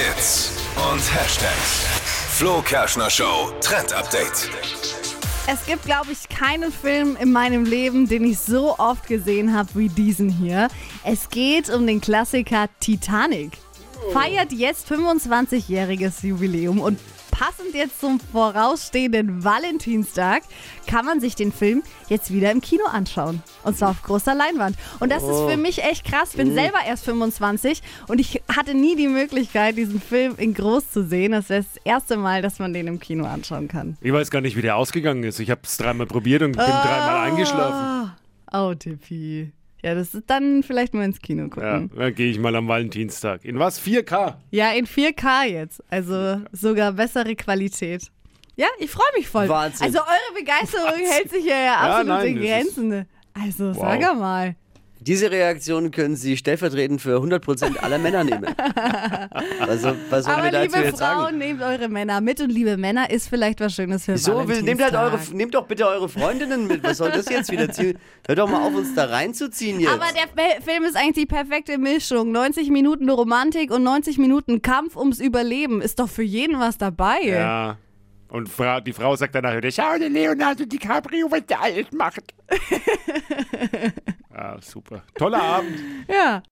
Hits und Hashtags. Flo Kerschner Show Trend Update. Es gibt, glaube ich, keinen Film in meinem Leben, den ich so oft gesehen habe wie diesen hier. Es geht um den Klassiker Titanic. Feiert jetzt 25-jähriges Jubiläum und passend jetzt zum vorausstehenden Valentinstag kann man sich den Film jetzt wieder im Kino anschauen. Und zwar auf großer Leinwand. Und das ist für mich echt krass. Ich bin selber erst 25 und ich hatte nie die Möglichkeit, diesen Film in groß zu sehen. Das wäre das erste Mal, dass man den im Kino anschauen kann. Ich weiß gar nicht, wie der ausgegangen ist. Ich habe es dreimal probiert und bin dreimal eingeschlafen. Oh, Tippi. Ja, das ist dann vielleicht mal ins Kino Ja, gucken. dann gehe ich mal am Valentinstag. In was? 4K? Ja, in 4K jetzt. Also sogar bessere Qualität. Ja, ich freue mich voll. Wahnsinn. Also eure Begeisterung hält sich ja, ja absolut nein, in Grenzen. Also Wow. sag mal. Diese Reaktion können Sie stellvertretend für 100% aller Männer nehmen. Also, was sollen wir Aber dazu liebe jetzt Frauen, sagen? nehmt eure Männer mit und liebe Männer ist vielleicht was Schönes für So, nehmt, halt eure, nehmt doch bitte eure Freundinnen mit. Was soll das jetzt wieder ziehen? Hört doch mal auf, uns da reinzuziehen jetzt. Aber der Film ist eigentlich die perfekte Mischung. 90 Minuten Romantik und 90 Minuten Kampf ums Überleben. Ist doch für jeden was dabei. Ja. Und Fra die Frau sagt danach wieder, schau dir Leonardo DiCaprio, was der alt macht. super. Toller Abend. ja.